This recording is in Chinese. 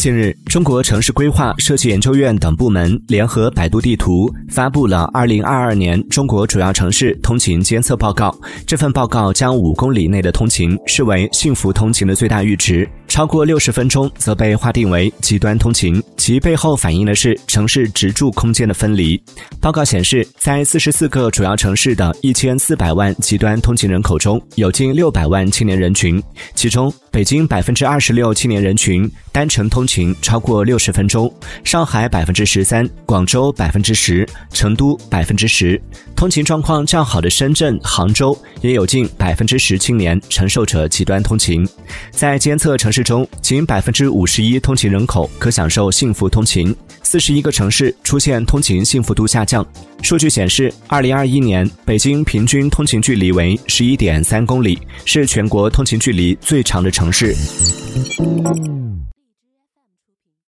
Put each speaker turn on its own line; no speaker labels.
近日，中国城市规划设计研究院等部门联合百度地图发布了《二零二二年中国主要城市通勤监测报告》。这份报告将五公里内的通勤视为幸福通勤的最大阈值，超过六十分钟则被划定为极端通勤。其背后反映的是城市直住空间的分离。报告显示，在四十四个主要城市的一千四百万极端通勤人口中，有近六百万青年人群，其中北京百分之二十六青年人群单程通。勤超过六十分钟，上海百分之十三，广州百分之十，成都百分之十。通勤状况较好的深圳、杭州也有近百分之十青年承受着极端通勤。在监测城市中，仅百分之五十一通勤人口可享受幸福通勤，四十一个城市出现通勤幸福度下降。数据显示，二零二一年北京平均通勤距离为十一点三公里，是全国通勤距离最长的城市。